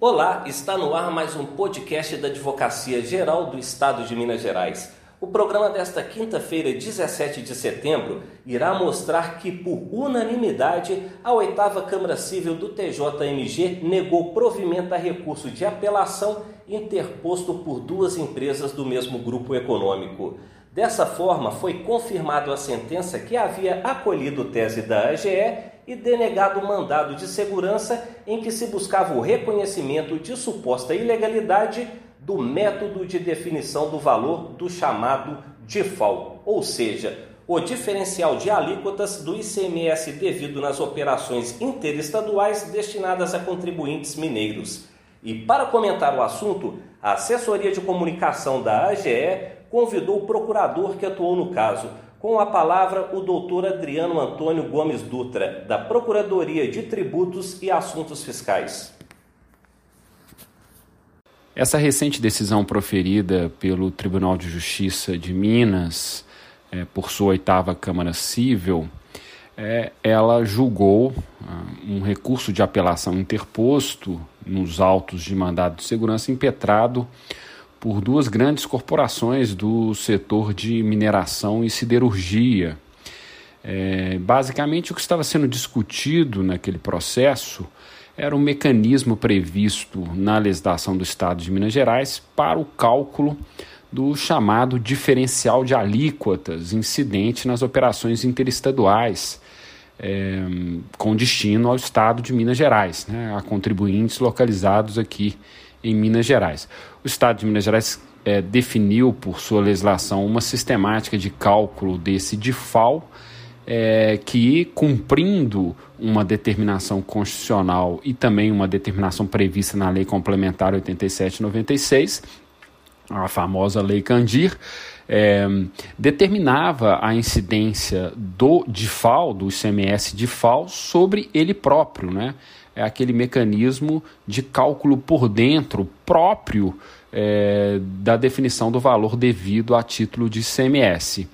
Olá, está no ar mais um podcast da Advocacia Geral do Estado de Minas Gerais. O programa desta quinta-feira, 17 de setembro, irá mostrar que, por unanimidade, a oitava Câmara Civil do TJMG negou provimento a recurso de apelação interposto por duas empresas do mesmo grupo econômico. Dessa forma, foi confirmado a sentença que havia acolhido tese da AGE e denegado o mandado de segurança em que se buscava o reconhecimento de suposta ilegalidade do método de definição do valor do chamado DIFAL, ou seja, o diferencial de alíquotas do ICMS devido nas operações interestaduais destinadas a contribuintes mineiros. E para comentar o assunto, a assessoria de comunicação da AGE convidou o procurador que atuou no caso, com a palavra, o doutor Adriano Antônio Gomes Dutra, da Procuradoria de Tributos e Assuntos Fiscais. Essa recente decisão proferida pelo Tribunal de Justiça de Minas, é, por sua oitava Câmara Civil, é, ela julgou ah, um recurso de apelação interposto nos autos de mandado de segurança impetrado por duas grandes corporações do setor de mineração e siderurgia. É, basicamente, o que estava sendo discutido naquele processo era o mecanismo previsto na legislação do Estado de Minas Gerais para o cálculo do chamado diferencial de alíquotas incidente nas operações interestaduais, é, com destino ao Estado de Minas Gerais, né, a contribuintes localizados aqui em Minas Gerais. O Estado de Minas Gerais é, definiu, por sua legislação, uma sistemática de cálculo desse DIFAL, é, que, cumprindo uma determinação constitucional e também uma determinação prevista na Lei Complementar 8796, a famosa Lei Candir, é, determinava a incidência do DIFAL, do ICMS DIFAL, sobre ele próprio, né? É aquele mecanismo de cálculo por dentro próprio é, da definição do valor devido a título de CMS.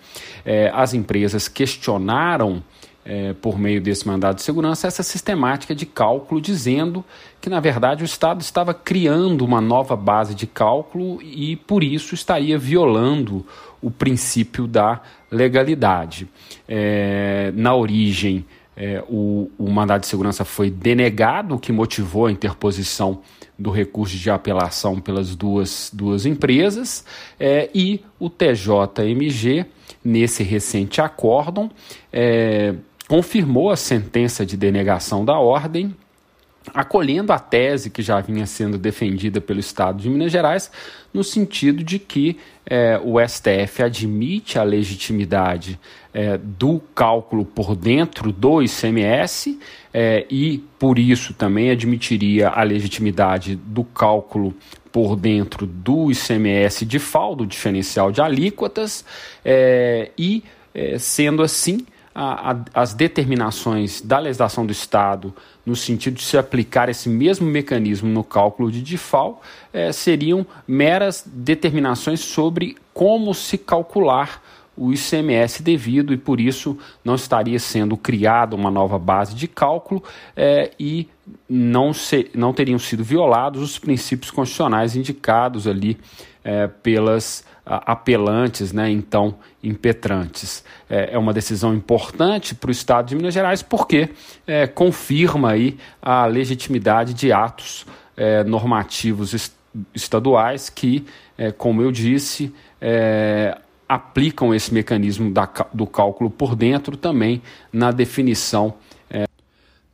É, as empresas questionaram, é, por meio desse mandado de segurança, essa sistemática de cálculo, dizendo que, na verdade, o Estado estava criando uma nova base de cálculo e, por isso, estaria violando o princípio da legalidade. É, na origem, é, o, o mandado de segurança foi denegado, o que motivou a interposição do recurso de apelação pelas duas, duas empresas, é, e o TJMG, nesse recente acórdão, é, confirmou a sentença de denegação da ordem acolhendo a tese que já vinha sendo defendida pelo Estado de Minas Gerais, no sentido de que é, o STF admite a legitimidade é, do cálculo por dentro do ICMS é, e, por isso, também admitiria a legitimidade do cálculo por dentro do ICMS de faldo diferencial de alíquotas e, sendo assim, a, a, as determinações da legislação do Estado no sentido de se aplicar esse mesmo mecanismo no cálculo de DIFAL é, seriam meras determinações sobre como se calcular o ICMS devido e por isso não estaria sendo criada uma nova base de cálculo é, e não, se, não teriam sido violados os princípios constitucionais indicados ali é, pelas apelantes, né, então impetrantes. É, é uma decisão importante para o Estado de Minas Gerais porque é, confirma aí a legitimidade de atos é, normativos est estaduais que, é, como eu disse, é, aplicam esse mecanismo da, do cálculo por dentro também na definição é,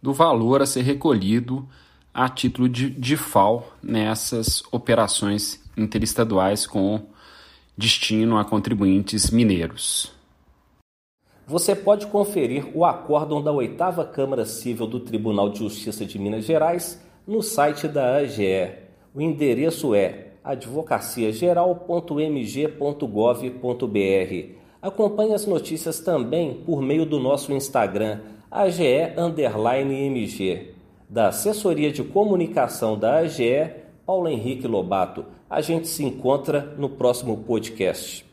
do valor a ser recolhido a título de, de FAO nessas operações interestaduais com destino a contribuintes mineiros. Você pode conferir o acórdão da oitava Câmara Civil do Tribunal de Justiça de Minas Gerais no site da AGE. O endereço é advocaciageral.mg.gov.br. Acompanhe as notícias também por meio do nosso Instagram, AGE_MG. Da Assessoria de Comunicação da AGE, Paulo Henrique Lobato. A gente se encontra no próximo podcast.